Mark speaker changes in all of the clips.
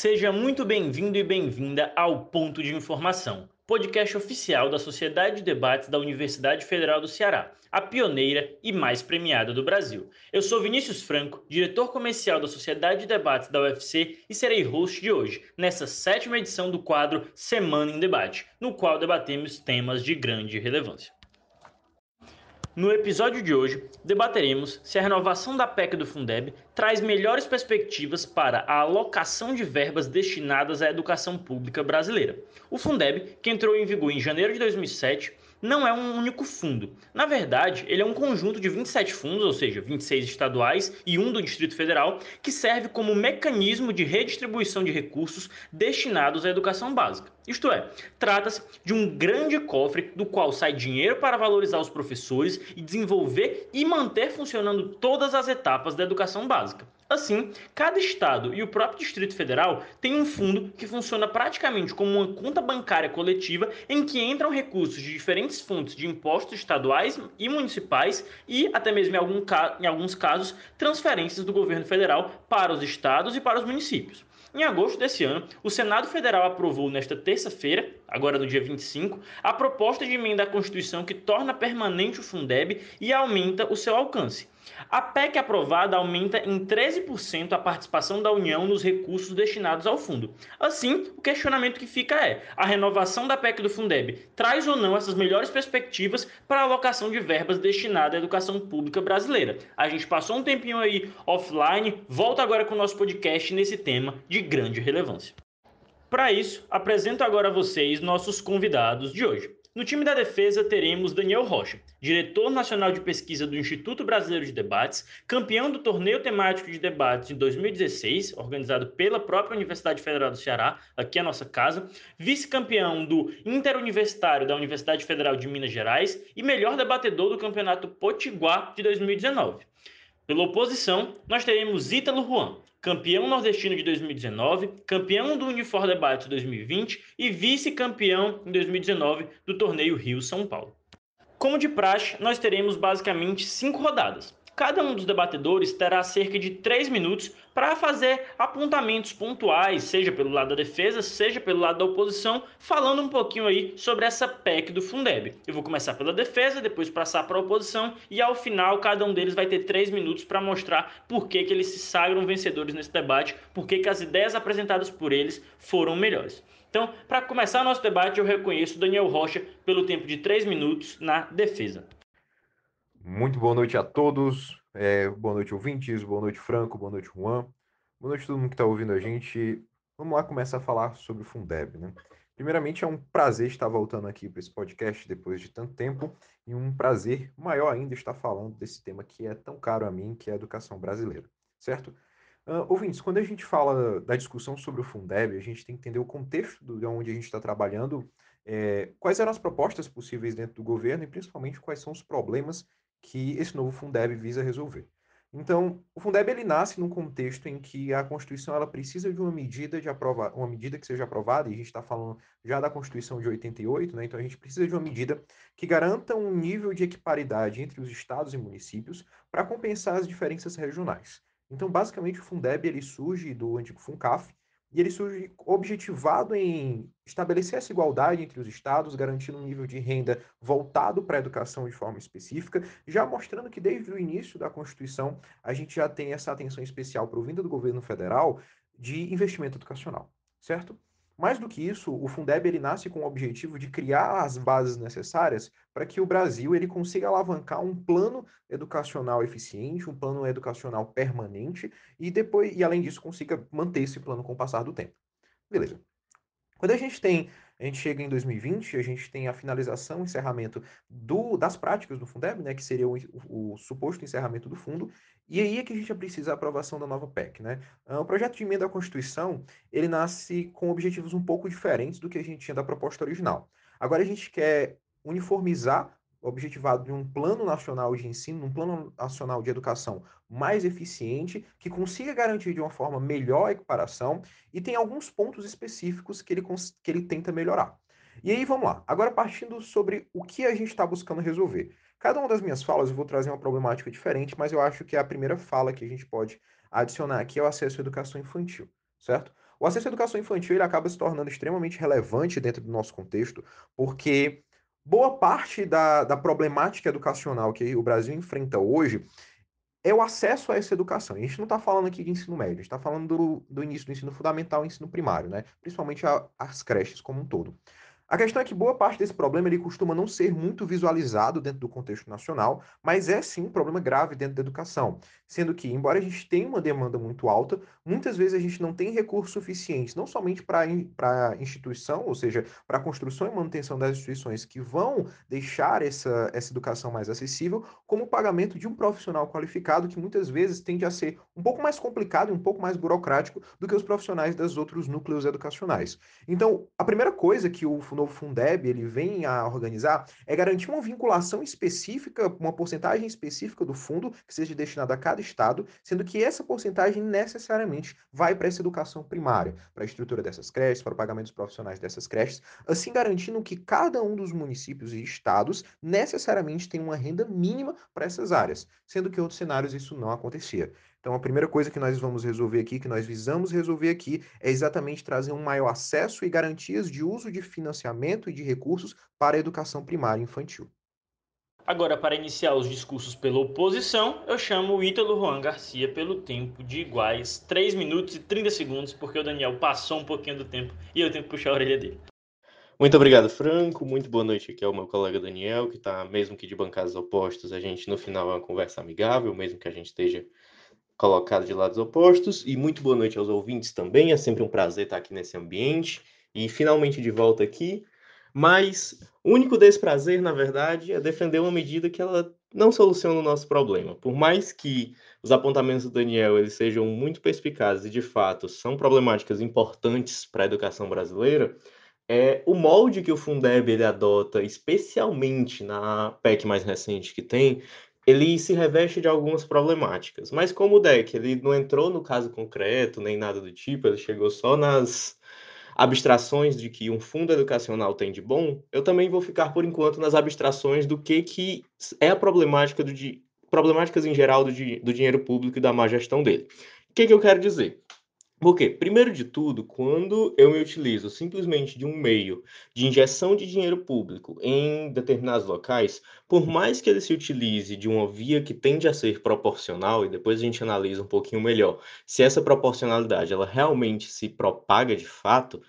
Speaker 1: Seja muito bem-vindo e bem-vinda ao Ponto de Informação, podcast oficial da Sociedade de Debates da Universidade Federal do Ceará, a pioneira e mais premiada do Brasil. Eu sou Vinícius Franco, diretor comercial da Sociedade de Debates da UFC e serei host de hoje, nessa sétima edição do quadro Semana em Debate, no qual debatemos temas de grande relevância. No episódio de hoje, debateremos se a renovação da PEC do Fundeb traz melhores perspectivas para a alocação de verbas destinadas à educação pública brasileira. O Fundeb, que entrou em vigor em janeiro de 2007, não é um único fundo. Na verdade, ele é um conjunto de 27 fundos, ou seja, 26 estaduais e um do Distrito Federal, que serve como mecanismo de redistribuição de recursos destinados à educação básica. Isto é, trata-se de um grande cofre do qual sai dinheiro para valorizar os professores e desenvolver e manter funcionando todas as etapas da educação básica. Assim, cada estado e o próprio Distrito Federal tem um fundo que funciona praticamente como uma conta bancária coletiva em que entram recursos de diferentes fontes de impostos estaduais e municipais e, até mesmo em, alguns casos, transferências do governo federal para os estados e para os municípios. Em agosto desse ano, o Senado Federal aprovou nesta terça-feira, agora no dia 25, a proposta de emenda à Constituição que torna permanente o Fundeb e aumenta o seu alcance. A PEC aprovada aumenta em 13% a participação da União nos recursos destinados ao fundo. Assim, o questionamento que fica é: a renovação da PEC do Fundeb traz ou não essas melhores perspectivas para a alocação de verbas destinadas à educação pública brasileira? A gente passou um tempinho aí offline, volta agora com o nosso podcast nesse tema de grande relevância. Para isso, apresento agora a vocês nossos convidados de hoje. No time da defesa teremos Daniel Rocha, diretor nacional de pesquisa do Instituto Brasileiro de Debates, campeão do torneio temático de debates em 2016, organizado pela própria Universidade Federal do Ceará, aqui a nossa casa, vice-campeão do Interuniversitário da Universidade Federal de Minas Gerais e melhor debatedor do Campeonato Potiguar de 2019. Pela oposição, nós teremos Ítalo Juan, campeão nordestino de 2019, campeão do Unifor Debate 2020 e vice-campeão em 2019 do torneio Rio-São Paulo. Como de praxe, nós teremos basicamente cinco rodadas. Cada um dos debatedores terá cerca de 3 minutos para fazer apontamentos pontuais, seja pelo lado da defesa, seja pelo lado da oposição, falando um pouquinho aí sobre essa PEC do Fundeb. Eu vou começar pela defesa, depois passar para a oposição e ao final cada um deles vai ter 3 minutos para mostrar por que, que eles se sagram vencedores nesse debate, por que, que as ideias apresentadas por eles foram melhores. Então, para começar nosso debate, eu reconheço Daniel Rocha pelo tempo de 3 minutos na defesa.
Speaker 2: Muito boa noite a todos. É, boa noite, ouvintes. Boa noite, Franco. Boa noite, Juan. Boa noite a todo mundo que está ouvindo a gente. Vamos lá começar a falar sobre o Fundeb, né? Primeiramente, é um prazer estar voltando aqui para esse podcast depois de tanto tempo e um prazer maior ainda estar falando desse tema que é tão caro a mim, que é a educação brasileira, certo? Uh, ouvintes, quando a gente fala da discussão sobre o Fundeb, a gente tem que entender o contexto de onde a gente está trabalhando, é, quais eram as propostas possíveis dentro do governo e principalmente quais são os problemas que esse novo Fundeb visa resolver. Então, o Fundeb ele nasce num contexto em que a Constituição ela precisa de uma medida de aprova uma medida que seja aprovada, e a gente está falando já da Constituição de 88, né? Então a gente precisa de uma medida que garanta um nível de equiparidade entre os estados e municípios para compensar as diferenças regionais. Então, basicamente, o Fundeb ele surge do antigo Funcaf, e ele surge objetivado em estabelecer essa igualdade entre os estados, garantindo um nível de renda voltado para a educação de forma específica, já mostrando que desde o início da Constituição a gente já tem essa atenção especial provinda do governo federal de investimento educacional, certo? Mais do que isso, o Fundeb ele nasce com o objetivo de criar as bases necessárias para que o Brasil ele consiga alavancar um plano educacional eficiente, um plano educacional permanente e depois e além disso consiga manter esse plano com o passar do tempo. Beleza. Quando a gente tem, a gente chega em 2020, a gente tem a finalização, encerramento do, das práticas do Fundeb, né, que seria o, o, o, suposto encerramento do fundo, e aí é que a gente precisa da aprovação da nova PEC, né? Ah, o projeto de emenda à Constituição, ele nasce com objetivos um pouco diferentes do que a gente tinha da proposta original. Agora a gente quer uniformizar objetivado de um plano nacional de ensino, um plano nacional de educação mais eficiente, que consiga garantir de uma forma melhor a equiparação e tem alguns pontos específicos que ele, que ele tenta melhorar. E aí vamos lá. Agora partindo sobre o que a gente está buscando resolver. Cada uma das minhas falas eu vou trazer uma problemática diferente, mas eu acho que a primeira fala que a gente pode adicionar aqui é o acesso à educação infantil, certo? O acesso à educação infantil ele acaba se tornando extremamente relevante dentro do nosso contexto, porque boa parte da, da problemática educacional que o Brasil enfrenta hoje é o acesso a essa educação. a gente não está falando aqui de ensino médio, a gente está falando do, do, início do ensino fundamental e ensino primário, né? principalmente a, as creches como um todo. A questão é que boa parte desse problema ele costuma não ser muito visualizado dentro do contexto nacional, mas é sim um problema grave dentro da educação. Sendo que, embora a gente tenha uma demanda muito alta, muitas vezes a gente não tem recursos suficientes, não somente para a instituição, ou seja, para a construção e manutenção das instituições que vão deixar essa, essa educação mais acessível, como o pagamento de um profissional qualificado, que muitas vezes tende a ser um pouco mais complicado e um pouco mais burocrático do que os profissionais dos outros núcleos educacionais. Então, a primeira coisa que o novo Fundeb ele vem a organizar é garantir uma vinculação específica, uma porcentagem específica do fundo que seja destinada a cada estado, sendo que essa porcentagem necessariamente vai para essa educação primária, para a estrutura dessas creches, para o pagamento dos profissionais dessas creches, assim garantindo que cada um dos municípios e estados necessariamente tem uma renda mínima para essas áreas, sendo que em outros cenários isso não acontecia. Então, a primeira coisa que nós vamos resolver aqui, que nós visamos resolver aqui, é exatamente trazer um maior acesso e garantias de uso de financiamento e de recursos para a educação primária infantil.
Speaker 1: Agora, para iniciar os discursos pela oposição, eu chamo o Ítalo Juan Garcia pelo tempo de iguais 3 minutos e 30 segundos, porque o Daniel passou um pouquinho do tempo e eu tenho que puxar a orelha dele.
Speaker 3: Muito obrigado, Franco. Muito boa noite aqui ao meu colega Daniel, que está, mesmo que de bancadas opostas, a gente no final é uma conversa amigável, mesmo que a gente esteja colocado de lados opostos. E muito boa noite aos ouvintes também. É sempre um prazer estar aqui nesse ambiente e finalmente de volta aqui. Mas o único desprazer, na verdade, é defender uma medida que ela não soluciona o nosso problema. Por mais que os apontamentos do Daniel eles sejam muito perspicazes e, de fato, são problemáticas importantes para a educação brasileira, é, o molde que o Fundeb ele adota, especialmente na PEC mais recente que tem, ele se reveste de algumas problemáticas. Mas como o deck ele não entrou no caso concreto, nem nada do tipo, ele chegou só nas abstrações de que um fundo educacional tem de bom, eu também vou ficar por enquanto nas abstrações do que, que é a problemática do problemáticas em geral do, do dinheiro público e da má gestão dele. O que, que eu quero dizer? Porque, primeiro de tudo, quando eu me utilizo simplesmente de um meio de injeção de dinheiro público em determinados locais, por mais que ele se utilize de uma via que tende a ser proporcional, e depois a gente analisa um pouquinho melhor se essa proporcionalidade ela realmente se propaga de fato,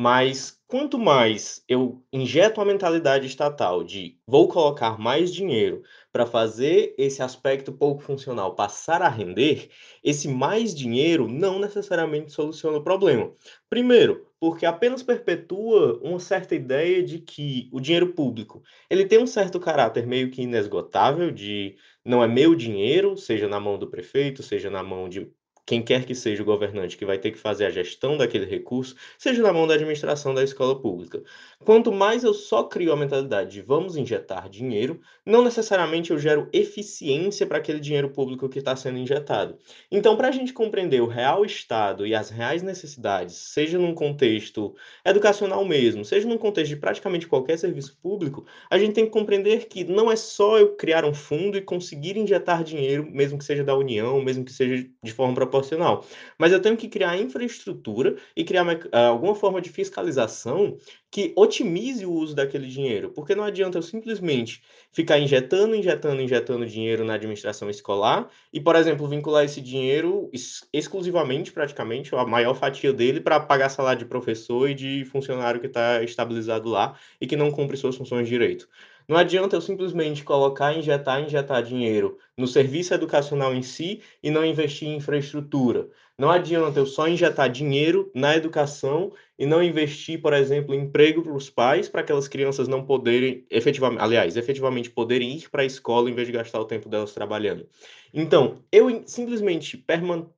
Speaker 3: mas quanto mais eu injeto a mentalidade estatal de vou colocar mais dinheiro para fazer esse aspecto pouco funcional passar a render, esse mais dinheiro não necessariamente soluciona o problema. Primeiro, porque apenas perpetua uma certa ideia de que o dinheiro público ele tem um certo caráter meio que inesgotável de não é meu dinheiro, seja na mão do prefeito, seja na mão de quem quer que seja o governante que vai ter que fazer a gestão daquele recurso, seja na mão da administração da escola pública. Quanto mais eu só crio a mentalidade de vamos injetar dinheiro, não necessariamente eu gero eficiência para aquele dinheiro público que está sendo injetado. Então, para a gente compreender o real estado e as reais necessidades, seja num contexto educacional mesmo, seja num contexto de praticamente qualquer serviço público, a gente tem que compreender que não é só eu criar um fundo e conseguir injetar dinheiro, mesmo que seja da União, mesmo que seja de forma proporcional proporcional. Mas eu tenho que criar infraestrutura e criar ah, alguma forma de fiscalização que otimize o uso daquele dinheiro, porque não adianta eu simplesmente ficar injetando, injetando, injetando dinheiro na administração escolar e, por exemplo, vincular esse dinheiro exclusivamente, praticamente, a maior fatia dele para pagar salário de professor e de funcionário que está estabilizado lá e que não cumpre suas funções direito. Não adianta eu simplesmente colocar, injetar, injetar dinheiro no serviço educacional em si e não investir em infraestrutura. Não adianta eu só injetar dinheiro na educação e não investir, por exemplo, em emprego para os pais, para aquelas crianças não poderem, efetivamente, aliás, efetivamente poderem ir para a escola em vez de gastar o tempo delas trabalhando. Então, eu simplesmente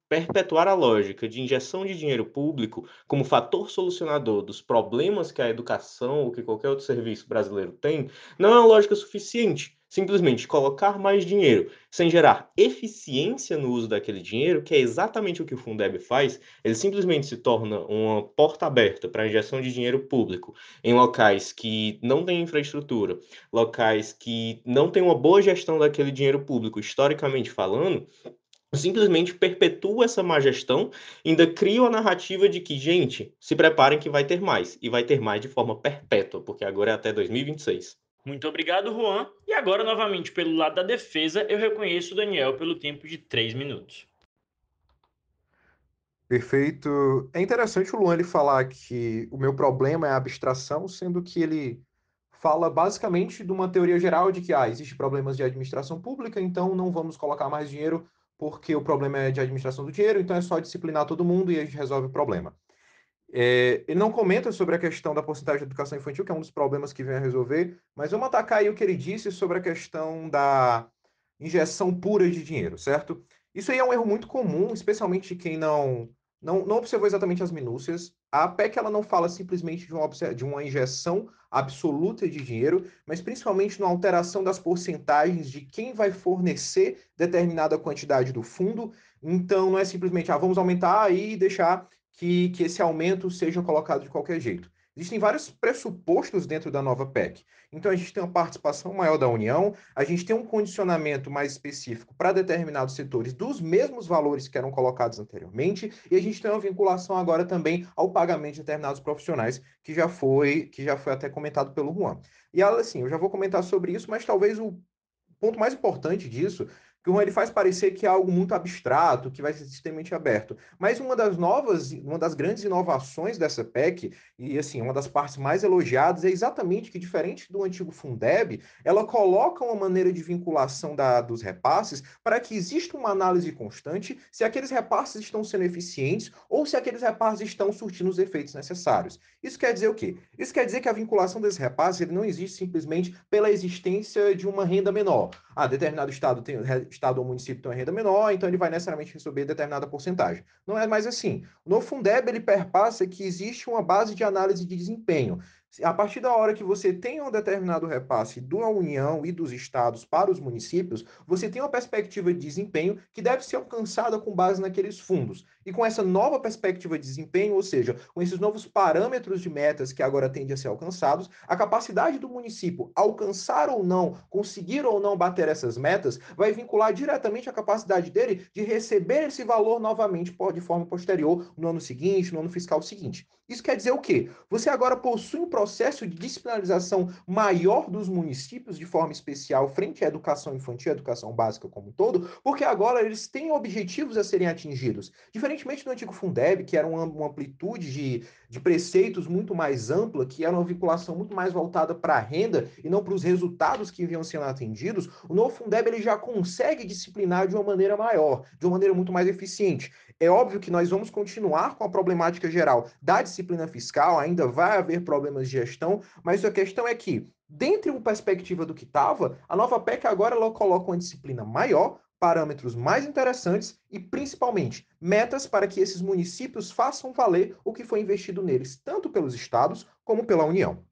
Speaker 3: perpetuar a lógica de injeção de dinheiro público como fator solucionador dos problemas que a educação ou que qualquer outro serviço brasileiro tem, não é uma lógica suficiente simplesmente colocar mais dinheiro sem gerar eficiência no uso daquele dinheiro, que é exatamente o que o Fundeb faz, ele simplesmente se torna uma porta aberta para a injeção de dinheiro público em locais que não têm infraestrutura, locais que não têm uma boa gestão daquele dinheiro público, historicamente falando, simplesmente perpetua essa má gestão, ainda cria a narrativa de que, gente, se preparem que vai ter mais, e vai ter mais de forma perpétua, porque agora é até 2026.
Speaker 1: Muito obrigado, Juan. E agora, novamente, pelo lado da defesa, eu reconheço o Daniel pelo tempo de três minutos.
Speaker 2: Perfeito. É interessante o Luan ele falar que o meu problema é a abstração, sendo que ele fala basicamente de uma teoria geral de que ah, existem problemas de administração pública, então não vamos colocar mais dinheiro porque o problema é de administração do dinheiro, então é só disciplinar todo mundo e a gente resolve o problema. É, ele não comenta sobre a questão da porcentagem de educação infantil, que é um dos problemas que vem a resolver, mas vamos atacar aí o que ele disse sobre a questão da injeção pura de dinheiro, certo? Isso aí é um erro muito comum, especialmente quem não não, não observou exatamente as minúcias. A PEC ela não fala simplesmente de uma, de uma injeção absoluta de dinheiro, mas principalmente na alteração das porcentagens de quem vai fornecer determinada quantidade do fundo. Então, não é simplesmente, ah, vamos aumentar e deixar que, que esse aumento seja colocado de qualquer jeito. Existem vários pressupostos dentro da nova PEC. Então, a gente tem uma participação maior da União, a gente tem um condicionamento mais específico para determinados setores dos mesmos valores que eram colocados anteriormente, e a gente tem uma vinculação agora também ao pagamento de determinados profissionais, que já foi, que já foi até comentado pelo Juan. E assim, eu já vou comentar sobre isso, mas talvez o ponto mais importante disso que ele faz parecer que é algo muito abstrato, que vai ser extremamente aberto. Mas uma das novas, uma das grandes inovações dessa PEC, e assim, uma das partes mais elogiadas, é exatamente que, diferente do antigo Fundeb, ela coloca uma maneira de vinculação da, dos repasses para que exista uma análise constante se aqueles repasses estão sendo eficientes ou se aqueles repasses estão surtindo os efeitos necessários. Isso quer dizer o quê? Isso quer dizer que a vinculação desses repasses ele não existe simplesmente pela existência de uma renda menor. Ah, determinado estado tem estado ou município tem uma renda menor, então ele vai necessariamente receber determinada porcentagem. Não é mais assim. No Fundeb, ele perpassa que existe uma base de análise de desempenho. A partir da hora que você tem um determinado repasse da União e dos estados para os municípios, você tem uma perspectiva de desempenho que deve ser alcançada com base naqueles fundos. E com essa nova perspectiva de desempenho, ou seja, com esses novos parâmetros de metas que agora tendem a ser alcançados, a capacidade do município alcançar ou não, conseguir ou não bater essas metas, vai vincular diretamente a capacidade dele de receber esse valor novamente de forma posterior no ano seguinte, no ano fiscal seguinte. Isso quer dizer o quê? Você agora possui um processo de disciplinarização maior dos municípios de forma especial frente à educação infantil, à educação básica como um todo, porque agora eles têm objetivos a serem atingidos. Diferentemente do antigo Fundeb, que era uma, uma amplitude de, de preceitos muito mais ampla, que era uma vinculação muito mais voltada para a renda e não para os resultados que iam sendo atendidos, o novo Fundeb ele já consegue disciplinar de uma maneira maior, de uma maneira muito mais eficiente. É óbvio que nós vamos continuar com a problemática geral da disciplina fiscal, ainda vai haver problemas de gestão, mas a questão é que, dentro da perspectiva do que estava, a nova PEC agora ela coloca uma disciplina maior, parâmetros mais interessantes e, principalmente, metas para que esses municípios façam valer o que foi investido neles, tanto pelos estados como pela União.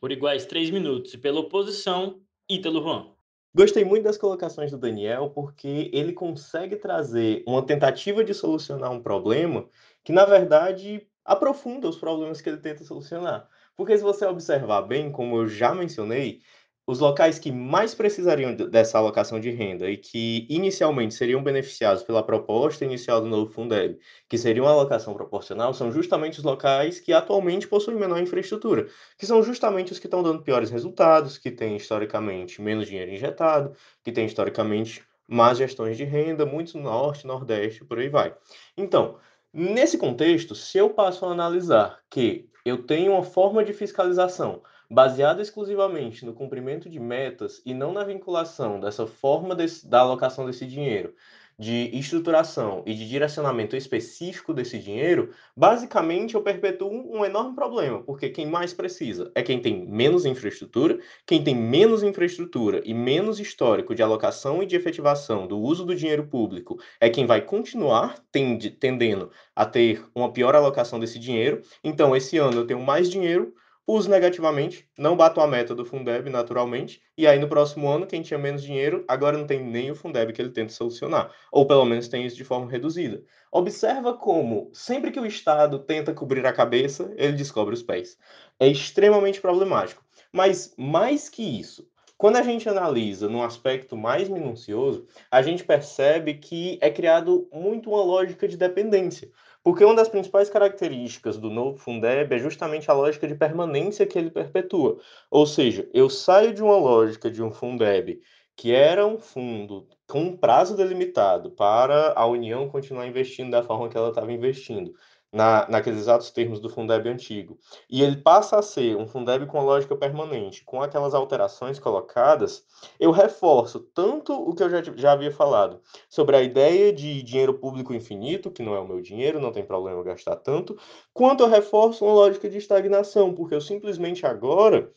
Speaker 1: Por iguais três minutos e pela oposição, Ítalo Juan.
Speaker 3: Gostei muito das colocações do Daniel, porque ele consegue trazer uma tentativa de solucionar um problema que, na verdade, aprofunda os problemas que ele tenta solucionar. Porque se você observar bem, como eu já mencionei, os locais que mais precisariam dessa alocação de renda e que inicialmente seriam beneficiados pela proposta inicial do novo Fundeb, que seria uma alocação proporcional, são justamente os locais que atualmente possuem menor infraestrutura, que são justamente os que estão dando piores resultados, que têm historicamente menos dinheiro injetado, que têm historicamente más gestões de renda, muitos no norte, nordeste, por aí vai. Então, nesse contexto, se eu passo a analisar que eu tenho uma forma de fiscalização baseado exclusivamente no cumprimento de metas e não na vinculação dessa forma desse, da alocação desse dinheiro, de estruturação e de direcionamento específico desse dinheiro, basicamente eu perpetuo um enorme problema, porque quem mais precisa é quem tem menos infraestrutura, quem tem menos infraestrutura e menos histórico de alocação e de efetivação do uso do dinheiro público é quem vai continuar tende, tendendo a ter uma pior alocação desse dinheiro. Então, esse ano eu tenho mais dinheiro, uso negativamente, não bato a meta do Fundeb naturalmente, e aí no próximo ano, quem tinha menos dinheiro, agora não tem nem o Fundeb que ele tenta solucionar, ou pelo menos tem isso de forma reduzida. Observa como, sempre que o Estado tenta cobrir a cabeça, ele descobre os pés. É extremamente problemático. Mas, mais que isso, Quando a gente analisa num aspecto mais minucioso, a gente percebe que é criado muito uma lógica de dependência. Porque uma das principais características do novo Fundeb é justamente a lógica de permanência que ele perpetua. Ou seja, eu saio de uma lógica de um Fundeb que era um fundo com um prazo delimitado para a União continuar investindo da forma que ela estava investindo, na, naqueles exatos termos do Fundeb antigo. E ele passa a ser um Fundeb com lógica permanente, com aquelas alterações colocadas, eu reforço tanto o que eu já, já havia falado sobre a ideia de dinheiro público infinito, que não é o meu dinheiro, não tem problema gastar tanto, quanto eu reforço uma lógica de estagnação, porque eu simplesmente agora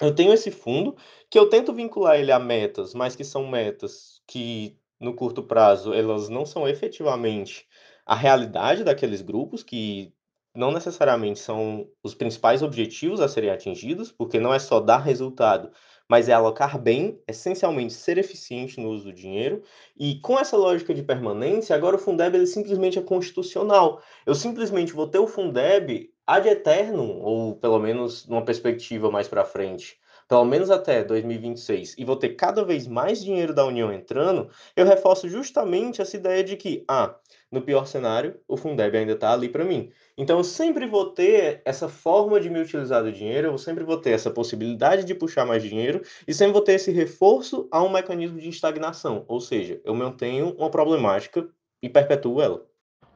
Speaker 3: eu tenho esse fundo que eu tento vincular ele a metas, mas que são metas que no curto prazo elas não são efetivamente a realidade daqueles grupos que não necessariamente são os principais objetivos a serem atingidos, porque não é só dar resultado, mas é alocar bem, essencialmente ser eficiente no uso do dinheiro. E com essa lógica de permanência, agora o Fundeb ele simplesmente é constitucional. Eu simplesmente vou ter o Fundeb ad eternum, ou pelo menos numa perspectiva mais para frente, pelo menos até 2026, e vou ter cada vez mais dinheiro da União entrando, eu reforço justamente essa ideia de que, ah, no pior cenário, o Fundeb ainda está ali para mim. Então, eu sempre vou ter essa forma de me utilizar do dinheiro, eu sempre vou ter essa possibilidade de puxar mais dinheiro e sempre vou ter esse reforço a um mecanismo de estagnação, ou seja, eu mantenho uma problemática e perpetuo ela.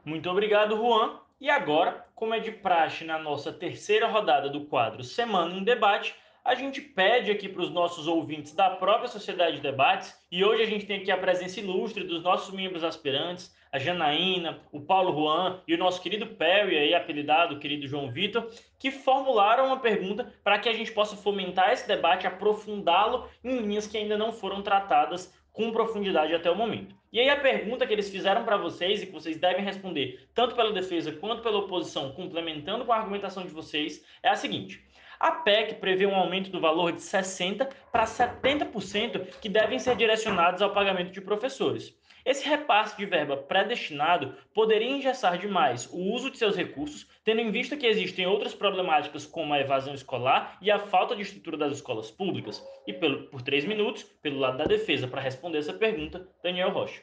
Speaker 1: Muito obrigado, Juan. E agora, como é de praxe na nossa terceira rodada do quadro Semana em Debate, a gente pede aqui para os nossos ouvintes da própria Sociedade de Debates, e hoje a gente tem aqui a presença ilustre dos nossos membros aspirantes, a Janaína, o Paulo Juan e o nosso querido Perry, aí, apelidado, querido João Vitor, que formularam uma pergunta para que a gente possa fomentar esse debate, aprofundá-lo em linhas que ainda não foram tratadas com profundidade até o momento. E aí a pergunta que eles fizeram para vocês e que vocês devem responder, tanto pela defesa quanto pela oposição, complementando com a argumentação de vocês, é a seguinte: a PEC prevê um aumento do valor de 60% para 70% que devem ser direcionados ao pagamento de professores. Esse repasse de verba predestinado poderia engessar demais o uso de seus recursos, tendo em vista que existem outras problemáticas como a evasão escolar e a falta de estrutura das escolas públicas. E pelo, por três minutos, pelo lado da defesa, para responder essa pergunta, Daniel Rocha.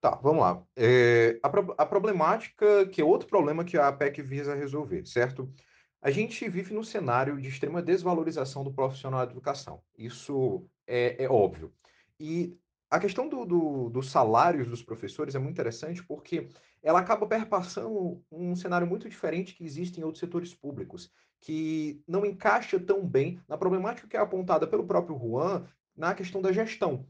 Speaker 2: Tá, vamos lá. É, a, a problemática, que é outro problema que a PEC visa resolver, certo? A gente vive num cenário de extrema desvalorização do profissional da educação. Isso é, é óbvio. E a questão do, do, dos salários dos professores é muito interessante porque ela acaba perpassando um cenário muito diferente que existe em outros setores públicos, que não encaixa tão bem na problemática que é apontada pelo próprio Juan na questão da gestão.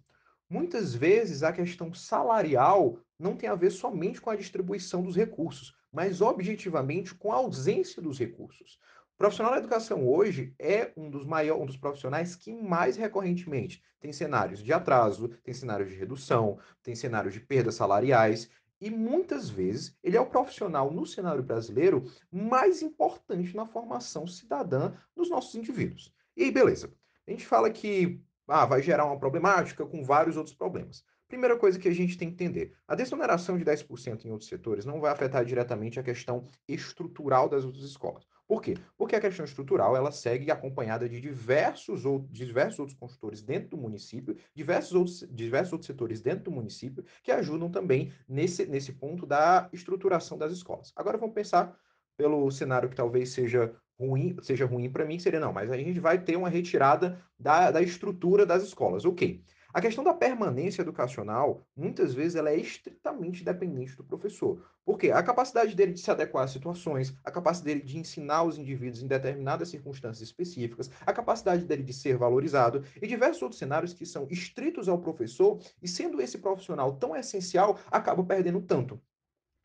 Speaker 2: Muitas vezes a questão salarial não tem a ver somente com a distribuição dos recursos, mas objetivamente com a ausência dos recursos profissional da educação hoje é um dos maiores, um dos profissionais que mais recorrentemente tem cenários de atraso, tem cenários de redução, tem cenários de perdas salariais, e muitas vezes ele é o profissional no cenário brasileiro mais importante na formação cidadã dos nossos indivíduos. E aí, beleza. A gente fala que ah, vai gerar uma problemática com vários outros problemas. Primeira coisa que a gente tem que entender: a desoneração de 10% em outros setores não vai afetar diretamente a questão estrutural das outras escolas. Por quê? Porque a questão estrutural ela segue acompanhada de diversos, ou, diversos outros consultores dentro do município, diversos outros, diversos outros setores dentro do município, que ajudam também nesse, nesse ponto da estruturação das escolas. Agora vamos pensar pelo cenário que talvez seja ruim, seja ruim para mim, seria não, mas a gente vai ter uma retirada da, da estrutura das escolas. Ok. A questão da permanência educacional, muitas vezes, ela é estritamente dependente do professor. Por quê? A capacidade dele de se adequar às situações, a capacidade dele de ensinar os indivíduos em determinadas circunstâncias específicas, a capacidade dele de ser valorizado e diversos outros cenários que são estritos ao professor e, sendo esse profissional tão essencial, acaba perdendo tanto.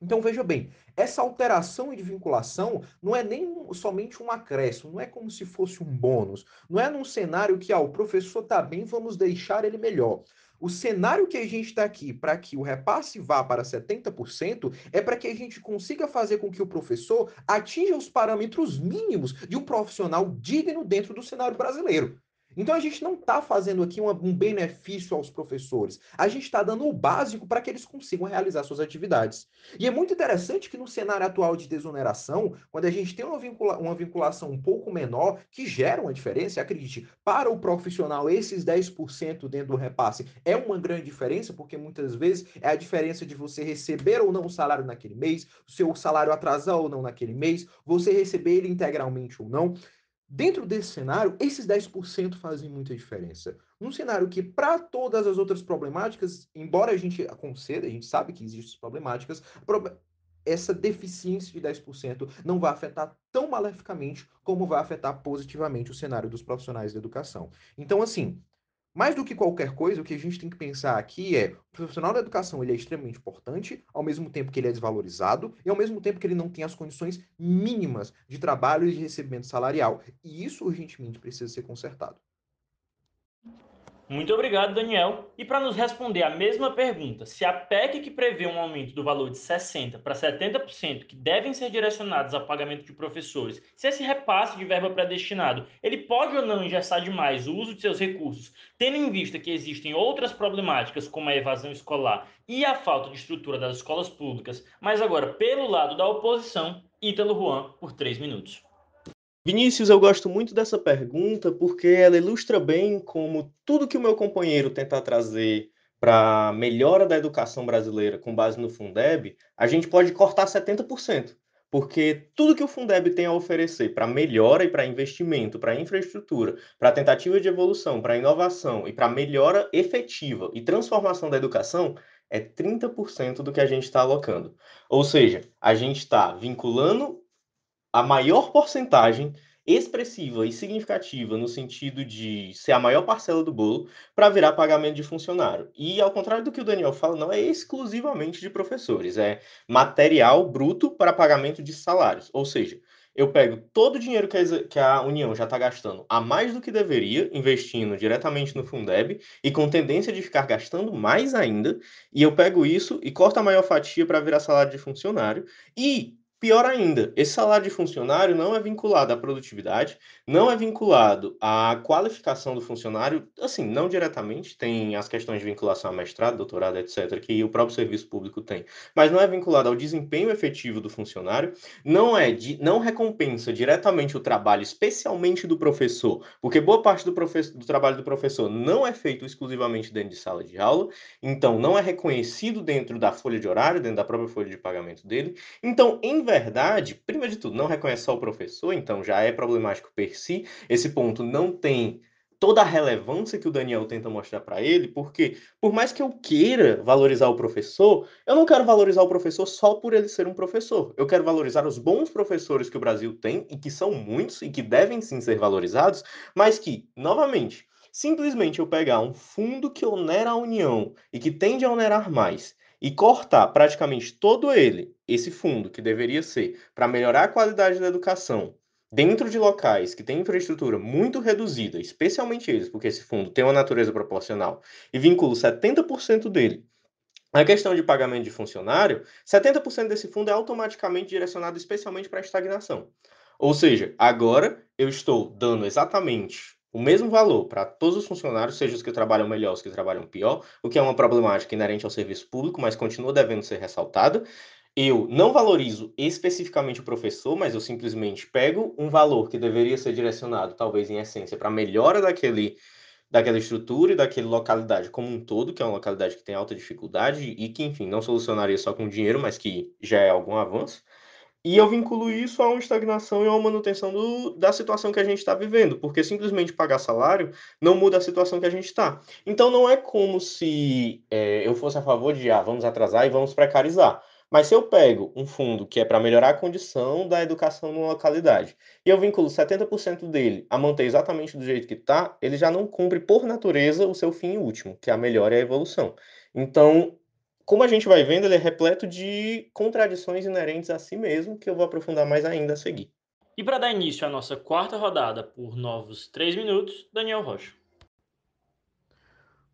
Speaker 2: Então veja bem, essa alteração de vinculação não é nem somente um acréscimo, não é como se fosse um bônus, não é num cenário que ah, o professor está bem, vamos deixar ele melhor. O cenário que a gente está aqui para que o repasse vá para 70% é para que a gente consiga fazer com que o professor atinja os parâmetros mínimos de um profissional digno dentro do cenário brasileiro. Então a gente não está fazendo aqui um benefício aos professores. A gente está dando o básico para que eles consigam realizar suas atividades. E é muito interessante que no cenário atual de desoneração, quando a gente tem uma, vincula uma vinculação um pouco menor, que gera uma diferença, acredite, para o profissional, esses 10% dentro do repasse é uma grande diferença, porque muitas vezes é a diferença de você receber ou não o salário naquele mês, o seu salário atrasar ou não naquele mês, você receber ele integralmente ou não. Dentro desse cenário, esses 10% fazem muita diferença. Num cenário que, para todas as outras problemáticas, embora a gente conceda, a gente sabe que existem problemáticas, essa deficiência de 10% não vai afetar tão maleficamente como vai afetar positivamente o cenário dos profissionais da educação. Então, assim, mais do que qualquer coisa, o que a gente tem que pensar aqui é: o profissional da educação ele é extremamente importante, ao mesmo tempo que ele é desvalorizado, e ao mesmo tempo que ele não tem as condições mínimas de trabalho e de recebimento salarial. E isso urgentemente precisa ser consertado.
Speaker 1: Muito obrigado, Daniel. E para nos responder a mesma pergunta, se a PEC que prevê um aumento do valor de 60% para 70% que devem ser direcionados ao pagamento de professores, se esse repasse de verba predestinado, ele pode ou não engessar demais o uso de seus recursos, tendo em vista que existem outras problemáticas como a evasão escolar e a falta de estrutura das escolas públicas, mas agora pelo lado da oposição, Ítalo Juan por três minutos.
Speaker 3: Vinícius, eu gosto muito dessa pergunta porque ela ilustra bem como tudo que o meu companheiro tenta trazer para melhora da educação brasileira com base no Fundeb, a gente pode cortar 70%. Porque tudo que o Fundeb tem a oferecer para melhora e para investimento, para infraestrutura, para tentativa de evolução, para inovação e para melhora efetiva e transformação da educação é 30% do que a gente está alocando. Ou seja, a gente está vinculando a maior porcentagem expressiva e significativa no sentido de ser a maior parcela do bolo para virar pagamento de funcionário. E ao contrário do que o Daniel fala, não é exclusivamente de professores, é material bruto para pagamento de salários. Ou seja, eu pego todo o dinheiro que a, União já está gastando a mais do que deveria, investindo diretamente no Fundeb, e com tendência de ficar gastando mais ainda, e eu pego isso e corto a maior fatia para virar salário de funcionário, e Pior ainda, esse salário de funcionário não é vinculado à produtividade, não é vinculado à qualificação do funcionário, assim, não diretamente, tem as questões de vinculação a mestrado, doutorado, etc., que o próprio serviço público tem, mas não é vinculado ao desempenho efetivo do funcionário, não é de, não recompensa diretamente o trabalho, especialmente do professor, porque boa parte do, do trabalho do professor não é feito exclusivamente dentro de sala de aula, então não é reconhecido dentro da folha de horário, dentro da própria folha de pagamento dele. Então, em verdade, primeiro de tudo, não reconhece só o professor, então já é problemático per si. Esse ponto não tem toda a relevância que o Daniel tenta mostrar para ele, porque por mais que eu queira valorizar o professor, eu não quero valorizar o professor só por ele ser um professor. Eu quero valorizar os bons professores que o Brasil tem e que são muitos e que devem sim ser valorizados, mas que, novamente, simplesmente eu pegar um fundo que onera a União e que tende a onerar mais e cortar praticamente todo ele, esse fundo que deveria ser para melhorar a qualidade da educação, dentro de locais que têm infraestrutura muito reduzida, especialmente eles, porque esse fundo tem uma natureza proporcional, e vinculo 70% dele a questão de pagamento de funcionário, 70% desse fundo é automaticamente direcionado especialmente para a estagnação. Ou seja, agora eu estou dando exatamente o mesmo valor para todos os funcionários, seja os que trabalham melhor os que trabalham pior, o que é uma problemática inerente ao serviço público, mas continua devendo ser ressaltada. Eu não valorizo especificamente o professor, mas eu simplesmente pego um valor que deveria ser direcionado, talvez em essência, para a melhora daquele, daquela estrutura e daquela localidade como um todo, que é uma localidade que tem alta dificuldade e que, enfim, não solucionaria só com dinheiro, mas que já é algum avanço. E eu vinculo isso a uma estagnação e a uma manutenção do, da situação que a gente está vivendo, porque simplesmente pagar salário não muda a situação que a gente está. Então não é como se é, eu fosse a favor de, ah, vamos atrasar e vamos precarizar. Mas se eu pego um fundo que é para melhorar a condição da educação numa localidade e eu vinculo 70% dele a manter exatamente do jeito que está, ele já não cumpre por natureza o seu fim último, que é a melhora e a evolução. Então, como a gente vai vendo, ele é repleto de contradições inerentes a si mesmo, que eu vou aprofundar mais ainda a seguir.
Speaker 1: E para dar início à nossa quarta rodada por novos três minutos, Daniel Rocha.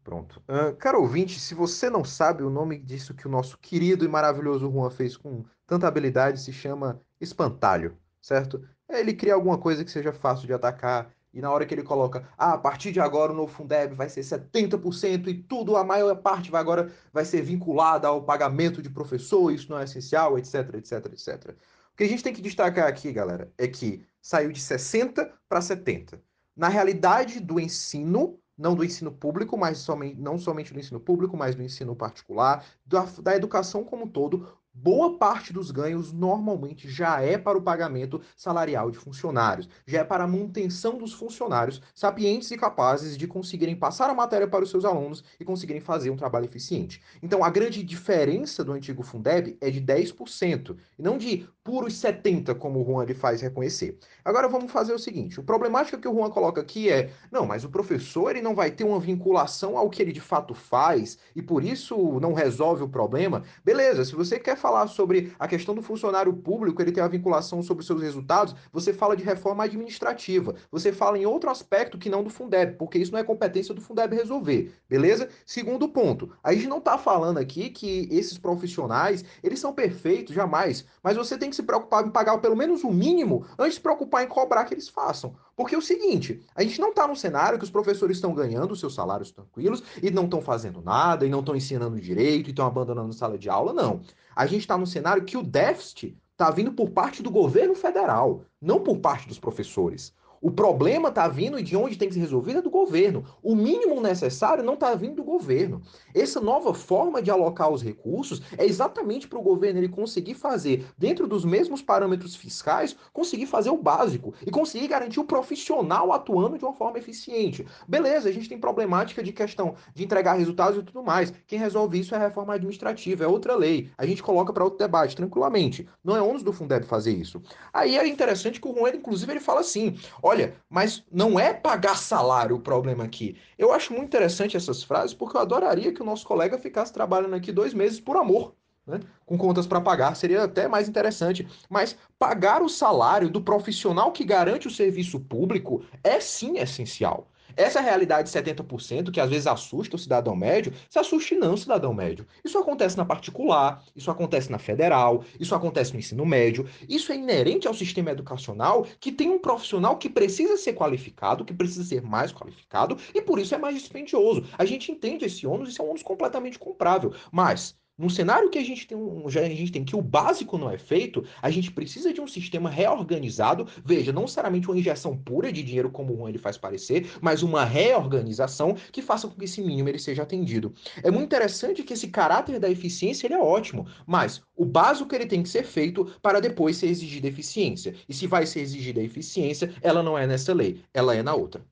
Speaker 2: Pronto. Uh, caro ouvinte, se você não sabe, o nome disso que o nosso querido e maravilhoso Juan fez com tanta habilidade se chama espantalho, certo? Ele cria alguma coisa que seja fácil de atacar, e na hora que ele coloca, ah, a partir de agora o novo Fundeb vai ser 70% e tudo, a maior parte vai agora vai ser vinculada ao pagamento de professor, isso não é essencial, etc, etc, etc. O que a gente tem que destacar aqui, galera, é que saiu de 60 para 70. Na realidade do ensino, não do ensino público, mas somente, não somente do ensino público, mas do ensino particular, da, da educação como um todo, boa parte dos ganhos normalmente já é para o pagamento salarial de funcionários, já é para a manutenção dos funcionários sapientes e capazes de conseguirem passar a matéria para os seus alunos e conseguirem fazer um trabalho eficiente. Então, a grande diferença do antigo Fundeb é de 10%, e não de puros 70%, como o Juan ele faz reconhecer. Agora vamos fazer o seguinte, o problemática que o Juan coloca aqui é, não, mas o professor ele não vai ter uma vinculação ao que ele de fato faz, e por isso não resolve o problema. Beleza, se você quer falar sobre a questão do funcionário público, ele tem uma vinculação sobre os seus resultados, você fala de reforma administrativa. Você fala em outro aspecto que não do Fundeb, porque isso não é competência do Fundeb resolver, beleza? Segundo ponto, a gente não está falando aqui que esses profissionais, eles são perfeitos, jamais, mas você tem que se preocupar em pagar pelo menos o mínimo antes de se preocupar em cobrar que eles façam. Porque é o seguinte, a gente não está num cenário que os professores estão ganhando seus salários tranquilos e não estão fazendo nada, e não estão ensinando direito, e estão abandonando sala de aula, não. A gente está num cenário que o déficit está vindo por parte do governo federal, não por parte dos professores. O problema está vindo de onde tem que ser resolvido é do governo. O mínimo necessário não está vindo do governo. Essa nova forma de alocar os recursos é exatamente para o governo ele conseguir fazer, dentro dos mesmos parâmetros fiscais, conseguir fazer o básico e conseguir garantir o profissional atuando de uma forma eficiente. Beleza, a gente tem problemática de questão de entregar resultados e tudo mais. Quem resolve isso é a reforma administrativa, é outra lei. A gente coloca para outro debate tranquilamente. Não é ônus do Fundeb fazer isso. Aí é interessante que o Juan, inclusive, ele fala assim: Olha, mas não é pagar salário o problema aqui. Eu acho muito interessante essas frases porque eu adoraria que o nosso colega ficasse trabalhando aqui dois meses por amor. Né? Com contas para pagar, seria até mais interessante. Mas pagar o salário do profissional que garante o serviço público é sim essencial. Essa realidade de 70% que às vezes assusta o cidadão médio, se assuste não cidadão médio. Isso acontece na particular, isso acontece na federal, isso acontece no ensino médio. Isso é inerente ao sistema educacional que tem um profissional que precisa ser qualificado, que precisa ser mais qualificado e por isso é mais dispendioso. A gente entende esse ônus, isso é um ônus completamente comprável. Mas num cenário que a gente tem um, a gente tem que o básico não é feito, a gente precisa de um sistema reorganizado. Veja, não necessariamente uma injeção pura de dinheiro como o ele faz parecer, mas uma reorganização que faça com que esse mínimo ele seja atendido. É muito interessante que esse caráter da eficiência ele é ótimo, mas o básico ele tem que ser feito para depois ser exigida eficiência. E se vai ser exigida eficiência, ela não é nessa lei, ela é na outra.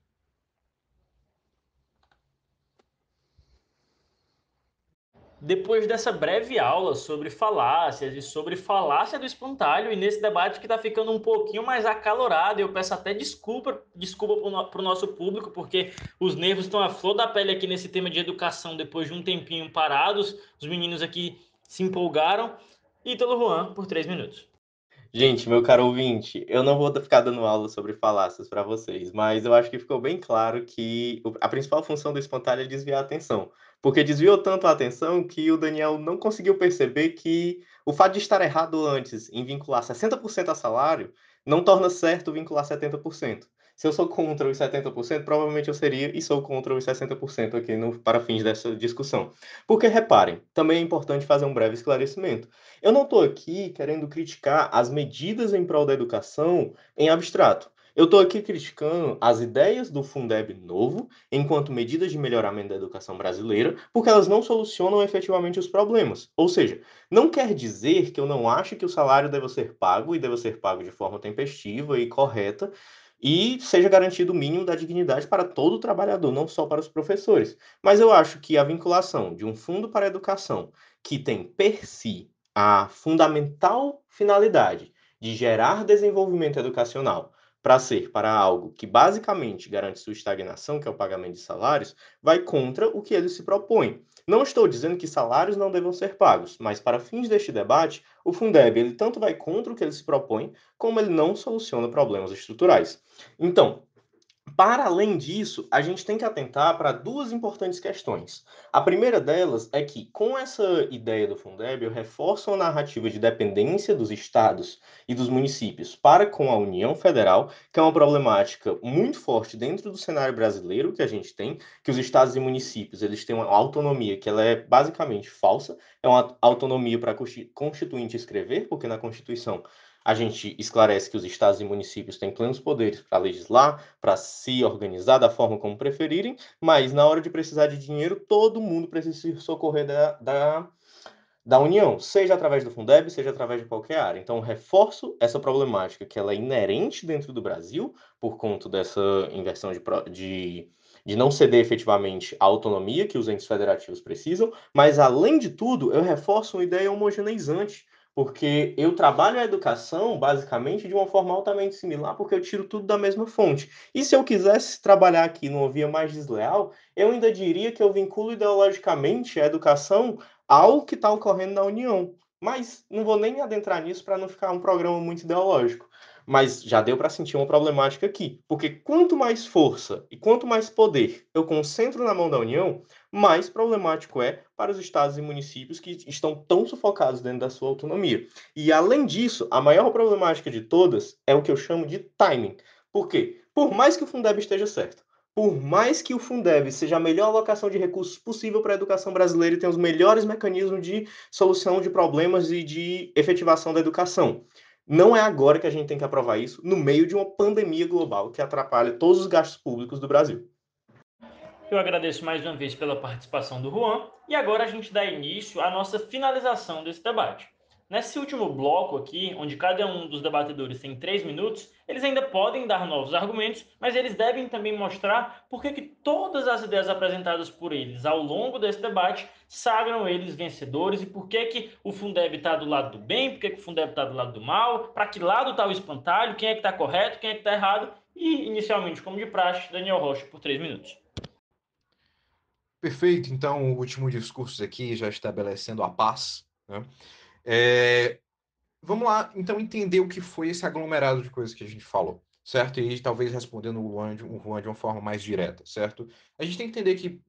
Speaker 1: Depois dessa breve aula sobre falácias e sobre falácia do espantalho, e nesse debate que está ficando um pouquinho mais acalorado, eu peço até desculpa, desculpa para o nosso público, porque os nervos estão à flor da pele aqui nesse tema de educação depois de um tempinho parados. Os meninos aqui se empolgaram. Ítalo Juan, por três minutos.
Speaker 3: Gente, meu caro ouvinte, eu não vou ficar dando aula sobre falácias para vocês, mas eu acho que ficou bem claro que a principal função do espantalho é desviar a atenção. Porque desviou tanto a atenção que o Daniel não conseguiu perceber que o fato de estar errado antes em vincular 60% a salário não torna certo vincular 70%. Se eu sou contra os 70%, provavelmente eu seria e sou contra os 60% aqui no, para fins dessa discussão. Porque, reparem, também é importante fazer um breve esclarecimento. Eu não estou aqui querendo criticar as medidas em prol da educação em abstrato. Eu estou aqui criticando as ideias do Fundeb novo enquanto medidas de melhoramento da educação brasileira, porque elas não solucionam efetivamente os problemas. Ou seja, não quer dizer que eu não acho que o salário deva ser pago e deva ser pago de forma tempestiva e correta, e seja garantido o mínimo da dignidade para todo trabalhador, não só para os professores. Mas eu acho que a vinculação de um fundo para a educação, que tem per si a fundamental finalidade de gerar desenvolvimento educacional, para ser para algo que basicamente garante sua estagnação, que é o pagamento de salários, vai contra o que ele se propõe. Não estou dizendo que salários não devam ser pagos, mas para fins deste debate, o Fundeb ele tanto vai contra o que ele se propõe, como ele não soluciona problemas estruturais. Então, para além disso, a gente tem que atentar para duas importantes questões. A primeira delas é que, com essa ideia do Fundeb, eu reforço a narrativa de dependência dos estados e dos municípios para com a União Federal, que é uma problemática muito forte dentro do cenário brasileiro que a gente tem, que os estados e municípios eles têm uma autonomia que ela é basicamente falsa, é uma autonomia para constituinte escrever, porque na Constituição a gente esclarece que os estados e municípios têm plenos poderes para legislar, para se organizar da forma como preferirem, mas na hora de precisar de dinheiro, todo mundo precisa se socorrer da, da, da União, seja através do Fundeb, seja através de qualquer área. Então, reforço essa problemática que ela é inerente dentro do Brasil, por conta dessa inversão de, de de não ceder efetivamente a autonomia que os entes federativos precisam, mas além de tudo, eu reforço uma ideia homogeneizante porque eu trabalho a educação basicamente de uma forma altamente similar, porque eu tiro tudo da mesma fonte. E se eu quisesse trabalhar aqui numa via mais desleal, eu ainda diria que eu vinculo ideologicamente a educação ao que está ocorrendo na União. Mas não vou nem adentrar nisso para não ficar um programa muito ideológico. Mas já deu para sentir uma problemática aqui, porque quanto mais força e quanto mais poder eu concentro na mão da União, mais problemático é para os estados e municípios que estão tão sufocados dentro da sua autonomia. E além disso, a maior problemática de todas é o que eu chamo de timing. Por quê? Por mais que o Fundeb esteja certo, por mais que o Fundeb seja a melhor alocação de recursos possível para a educação brasileira e tenha os melhores mecanismos de solução de problemas e de efetivação da educação, não é agora que a gente tem que aprovar isso, no meio de uma pandemia global que atrapalha todos os gastos públicos do Brasil.
Speaker 1: Eu agradeço mais uma vez pela participação do Juan e agora a gente dá início à nossa finalização desse debate. Nesse último bloco aqui, onde cada um dos debatedores tem três minutos, eles ainda podem dar novos argumentos, mas eles devem também mostrar por que todas as ideias apresentadas por eles ao longo desse debate sagram eles vencedores e por que, que o Fundeb está do lado do bem, por que, que o Fundeb está do lado do mal, para que lado está o espantalho, quem é que está correto, quem é que está errado. E, inicialmente, como de praxe, Daniel Rocha por três minutos.
Speaker 2: Perfeito. Então, o último discurso aqui já estabelecendo a paz, né? É, vamos lá, então, entender o que foi esse aglomerado de coisas que a gente falou, certo? E talvez respondendo o Juan de, uma forma mais direta, certo? A gente tem que entender que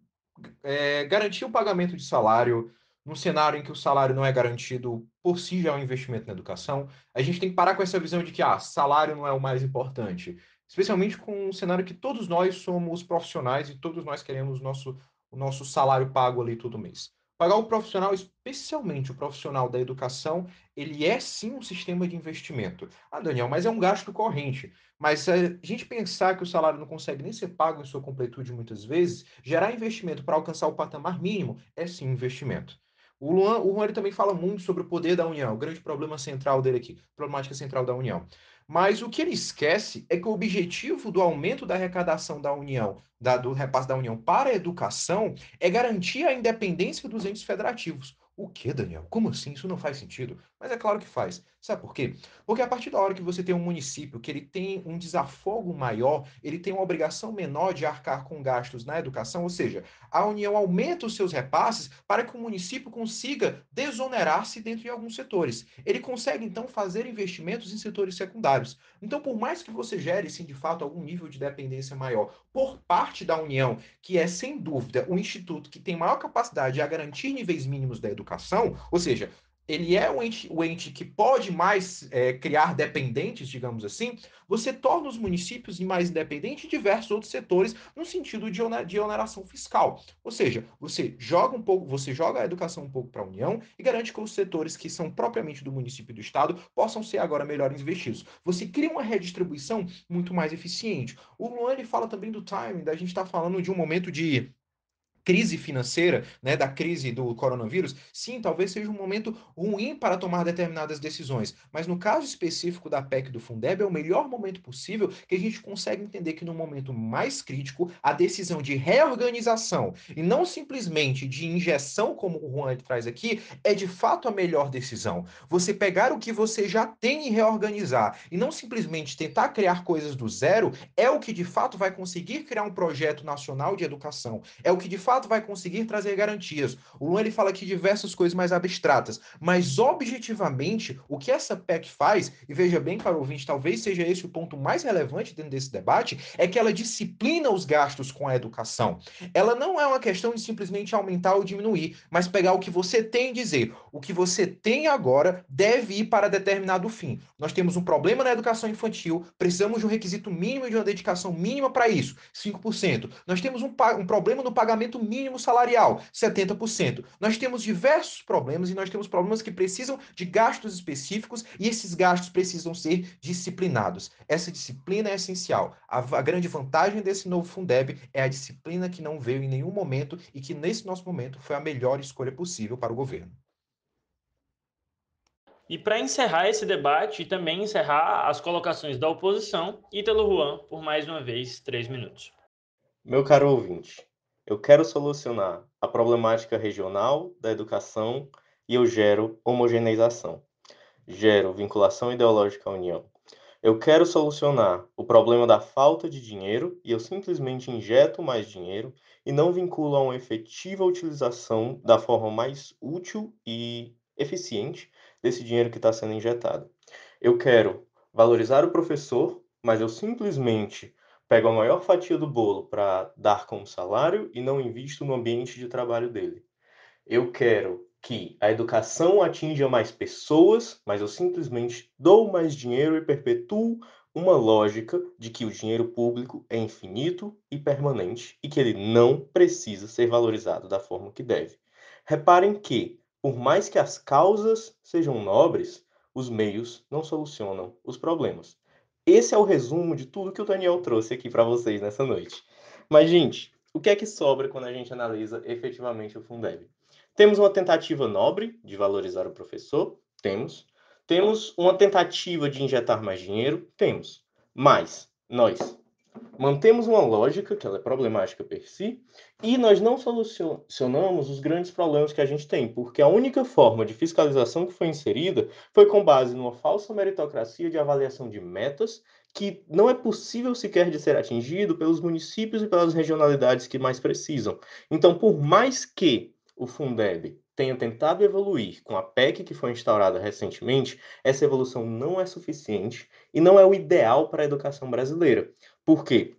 Speaker 2: é, garantir o pagamento de salário num cenário em que o salário não é garantido por si já é um investimento na educação, a gente tem que parar com essa visão de que ah, salário não é o mais importante. Especialmente com um cenário que todos nós somos profissionais e todos nós queremos nosso, o nosso salário pago ali todo mês. Pagar o profissional, especialmente o profissional da educação, ele é sim um sistema de investimento. Ah, Daniel, mas é um gasto corrente. Mas se a gente pensar que o salário não consegue nem ser pago em sua completude muitas vezes, gerar investimento para alcançar o patamar mínimo é sim um investimento. O Luan, o ele também fala muito sobre o poder da União, o grande problema central dele aqui, problemática central da União. Mas o que ele esquece é que o objetivo do aumento da arrecadação da União, da, do repasse da União para a educação, é garantir a independência dos entes federativos. O que, Daniel? Como assim? Isso não faz sentido. Mas é claro que faz. Sabe por quê? Porque a partir da hora que você tem um município que ele tem um desafogo maior, ele tem uma obrigação menor de arcar com gastos na educação, ou seja, a União aumenta os seus repasses para que o município consiga desonerar-se dentro de alguns setores. Ele consegue, então, fazer investimentos em setores secundários. Então, por mais que você gere, sim, de fato, algum nível de dependência maior por parte da União, que é, sem dúvida, o instituto que tem maior capacidade a garantir níveis mínimos da educação, ou seja, ele é o ente, o ente que pode mais é, criar dependentes, digamos assim, você torna os municípios mais independentes de diversos outros setores no sentido de, oner, de oneração fiscal. Ou seja, você joga um pouco, você joga a educação um pouco para a União e garante que os setores que são propriamente do município e do Estado possam ser agora melhores investidos. Você cria uma redistribuição muito mais eficiente. O Luan ele fala também do timing, da gente estar tá falando de um momento de crise financeira, né, da crise do coronavírus, sim, talvez seja um momento ruim para tomar determinadas decisões, mas no caso específico da PEC do Fundeb é o melhor momento possível que a gente consegue entender que no momento mais crítico, a decisão de reorganização e não simplesmente de injeção, como o Juan traz aqui, é de fato a melhor decisão. Você pegar o que você já tem e reorganizar e não simplesmente tentar criar coisas do zero é o que de fato vai conseguir criar um projeto nacional de educação, é o que de fato fato vai conseguir trazer garantias. O Luan ele fala aqui diversas coisas mais abstratas, mas objetivamente, o que essa PEC faz, e veja bem para o ouvinte, talvez seja esse o ponto mais relevante dentro desse debate, é que ela disciplina os gastos com a educação. Ela não é uma questão de simplesmente aumentar ou diminuir, mas pegar o que você tem e dizer, o que você tem agora deve ir para determinado fim. Nós temos um problema na educação infantil, precisamos de um requisito mínimo de uma dedicação mínima para isso, 5%. Nós temos um, um problema no pagamento mínimo salarial, 70%. Nós temos diversos problemas e nós temos problemas que precisam de gastos específicos e esses gastos precisam ser disciplinados. Essa disciplina é essencial. A, a grande vantagem desse novo Fundeb é a disciplina que não veio em nenhum momento e que nesse nosso momento foi a melhor escolha possível para o governo.
Speaker 1: E para encerrar esse debate e também encerrar as colocações da oposição, Ítalo Juan, por mais uma vez, três minutos.
Speaker 3: Meu caro ouvinte, eu quero solucionar a problemática regional da educação e eu gero homogeneização. Gero vinculação ideológica à União. Eu quero solucionar o problema da falta de dinheiro e eu simplesmente injeto mais dinheiro e não vinculo a uma efetiva utilização da forma mais útil e eficiente desse dinheiro que está sendo injetado. Eu quero valorizar o professor, mas eu simplesmente pego a maior fatia do bolo para dar como salário e não invisto no ambiente de trabalho dele. Eu quero que a educação atinja mais pessoas, mas eu simplesmente dou mais dinheiro e perpetuo uma lógica de que o dinheiro público é infinito e permanente e que ele não precisa ser valorizado da forma que deve. Reparem que por mais que as causas sejam nobres, os meios não solucionam os problemas. Esse é o resumo de tudo que o Daniel trouxe aqui para vocês nessa noite. Mas, gente, o que é que sobra quando a gente analisa efetivamente o Fundeb? Temos uma tentativa nobre de valorizar o professor? Temos. Temos uma tentativa de injetar mais dinheiro? Temos. Mas nós mantemos uma lógica, que ela é problemática per si, e nós não solucionamos os grandes problemas que a gente tem, porque a única forma de fiscalização que foi inserida foi com base numa falsa meritocracia de avaliação de metas que não é possível sequer de ser atingido pelos municípios e pelas regionalidades que mais precisam. Então, por mais que o Fundeb tenha tentado evoluir com a PEC que foi instaurada recentemente, essa evolução não é suficiente e não é o ideal para a educação brasileira. Porque,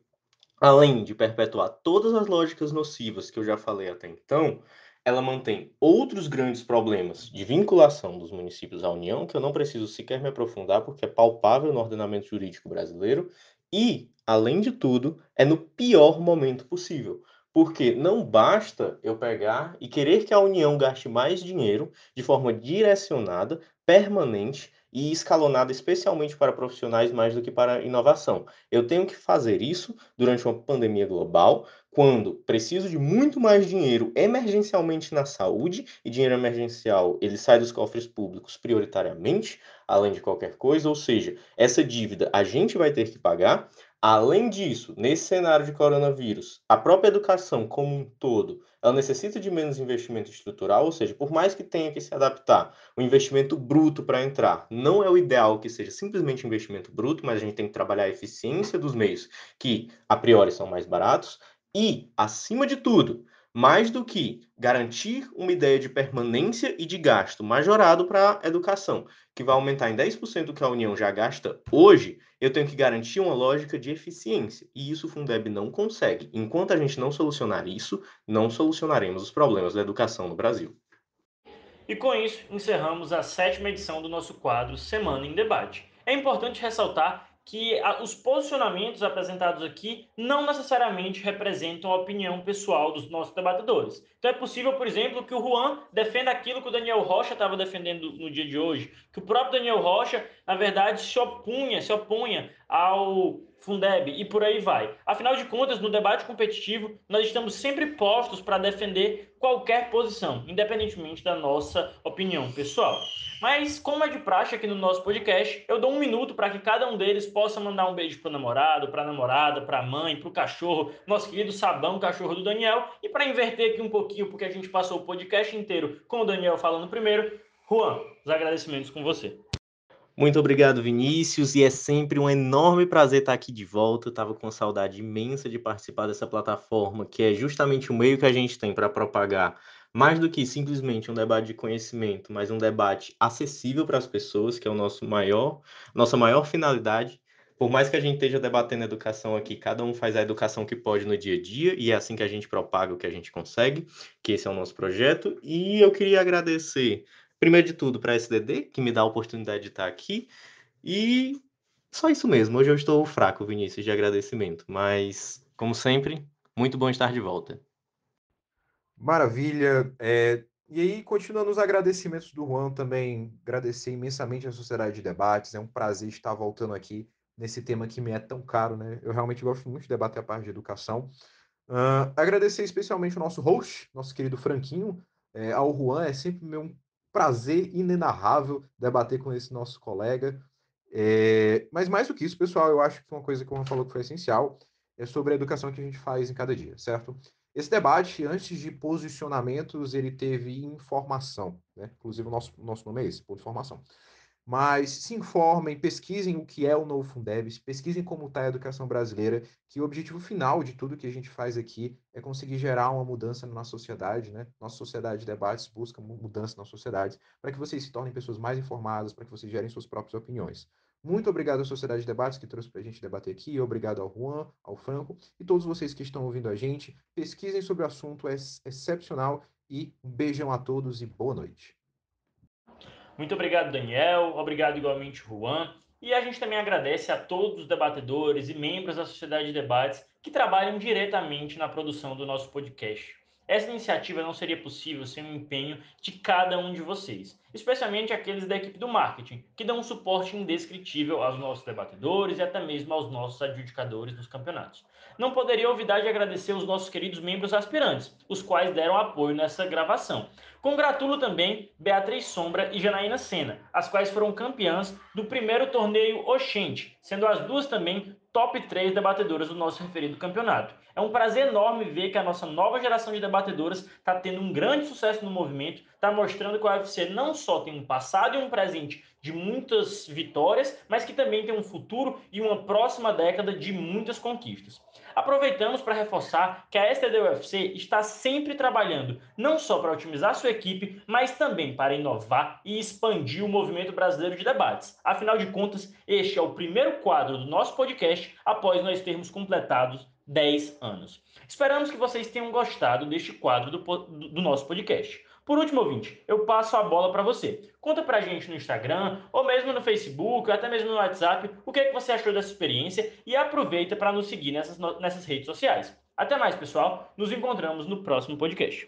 Speaker 3: além de perpetuar todas as lógicas nocivas que eu já falei até então, ela mantém outros grandes problemas de vinculação dos municípios à União, que eu não preciso sequer me aprofundar, porque é palpável no ordenamento jurídico brasileiro, e, além de tudo, é no pior momento possível. Porque não basta eu pegar e querer que a União gaste mais dinheiro de forma direcionada, permanente, e escalonada especialmente para profissionais mais do que para inovação. Eu tenho que fazer isso durante uma pandemia global, quando preciso de muito mais dinheiro emergencialmente na saúde, e dinheiro emergencial ele sai dos cofres públicos prioritariamente, além de qualquer coisa, ou seja, essa dívida a gente vai ter que pagar. Além disso, nesse cenário de coronavírus, a própria educação como um todo ela necessita de menos investimento estrutural, ou seja, por mais que tenha que se adaptar, o investimento bruto para entrar não é o ideal que seja simplesmente investimento bruto, mas a gente tem que trabalhar a eficiência dos meios, que a priori são mais baratos, e, acima de tudo, mais do que garantir uma ideia de permanência e de gasto majorado para a educação, que vai aumentar em 10% o que a União já gasta hoje, eu tenho que garantir uma lógica de eficiência. E isso o Fundeb não consegue. Enquanto a gente não solucionar isso, não solucionaremos os problemas da educação no Brasil.
Speaker 1: E com isso, encerramos a sétima edição do nosso quadro Semana em Debate. É importante ressaltar que os posicionamentos apresentados aqui não necessariamente representam a opinião pessoal dos nossos debatedores. Então é possível, por exemplo, que o Juan defenda aquilo que o Daniel Rocha estava defendendo no dia de hoje, que o próprio Daniel Rocha, na verdade, se opunha, se opunha ao Fundeb e por aí vai. Afinal de contas, no debate competitivo, nós estamos sempre postos para defender qualquer posição, independentemente da nossa opinião pessoal. Mas, como é de praxe aqui no nosso podcast, eu dou um minuto para que cada um deles possa mandar um beijo para o namorado, para a namorada, para a mãe, para o cachorro, nosso querido Sabão, cachorro do Daniel. E para inverter aqui um pouquinho, porque a gente passou o podcast inteiro com o Daniel falando primeiro, Juan, os agradecimentos com você.
Speaker 3: Muito obrigado, Vinícius, e é sempre um enorme prazer estar aqui de volta. Eu estava com saudade imensa de participar dessa plataforma, que é justamente o meio que a gente tem para propagar mais do que simplesmente um debate de conhecimento, mas um debate acessível para as pessoas, que é o nosso maior, nossa maior finalidade. Por mais que a gente esteja debatendo educação aqui, cada um faz a educação que pode no dia a dia, e é assim que a gente propaga o que a gente consegue, que esse é o nosso projeto. E eu queria agradecer primeiro de tudo, para a SDD, que me dá a oportunidade de estar aqui. E só isso mesmo. Hoje eu estou fraco, Vinícius, de agradecimento. Mas, como sempre, muito bom estar de volta.
Speaker 2: Maravilha. É, e aí, continuando os agradecimentos do Juan, também agradecer imensamente à Sociedade de Debates. É um prazer estar voltando aqui nesse tema que me é tão caro, né? Eu realmente gosto muito de debater a parte de educação. Uh, agradecer especialmente o nosso host, nosso querido Franquinho, é, ao Juan. É sempre meu prazer inenarrável debater com esse nosso colega. É, mas mais do que isso, pessoal, eu acho que uma coisa que o Juan falou que foi essencial é sobre a educação que a gente faz em cada dia, certo? Esse debate, antes de posicionamentos, ele teve informação, né? Inclusive o nosso, nosso nome é esse, por informação. Mas se informem, pesquisem o que é o novo Fundeb, pesquisem como está a educação brasileira, que o objetivo final de tudo que a gente faz aqui é conseguir gerar uma mudança na sociedade, né? Nossa sociedade de debates busca mudança na sociedade, para que vocês se tornem pessoas mais informadas, para que vocês gerem suas próprias opiniões. Muito obrigado à Sociedade de Debates que trouxe para a gente debater aqui, obrigado ao Juan, ao Franco e todos vocês que estão ouvindo a gente. Pesquisem sobre o assunto, é excepcional e um beijão a todos e boa noite.
Speaker 1: Muito obrigado, Daniel. Obrigado igualmente, Juan. E a gente também agradece a todos os debatedores e membros da Sociedade de Debates que trabalham diretamente na produção do nosso podcast. Essa iniciativa não seria possível sem o empenho de cada um de vocês, especialmente aqueles da equipe do marketing, que dão um suporte indescritível aos nossos debatedores e até mesmo aos nossos adjudicadores dos campeonatos. Não poderia olvidar de agradecer os nossos queridos membros aspirantes, os quais deram apoio nessa gravação. Congratulo também Beatriz Sombra e Janaína Sena, as quais foram campeãs do primeiro torneio Oxente, sendo as duas também top 3 debatedoras do nosso referido campeonato. É um prazer enorme ver que a nossa nova geração de debatedoras está tendo um grande sucesso no movimento, está mostrando que o UFC não só tem um passado e um presente de muitas vitórias, mas que também tem um futuro e uma próxima década de muitas conquistas. Aproveitamos para reforçar que a STD UFC está sempre trabalhando não só para otimizar sua equipe, mas também para inovar e expandir o movimento brasileiro de debates. Afinal de contas, este é o primeiro quadro do nosso podcast após nós termos completados 10 anos. Esperamos que vocês tenham gostado deste quadro do, do nosso podcast. Por último, ouvinte, eu passo a bola para você. Conta pra gente no Instagram, ou mesmo no Facebook, ou até mesmo no WhatsApp, o que, é que você achou dessa experiência e aproveita para nos seguir nessas, nessas redes sociais. Até mais, pessoal. Nos encontramos no próximo podcast.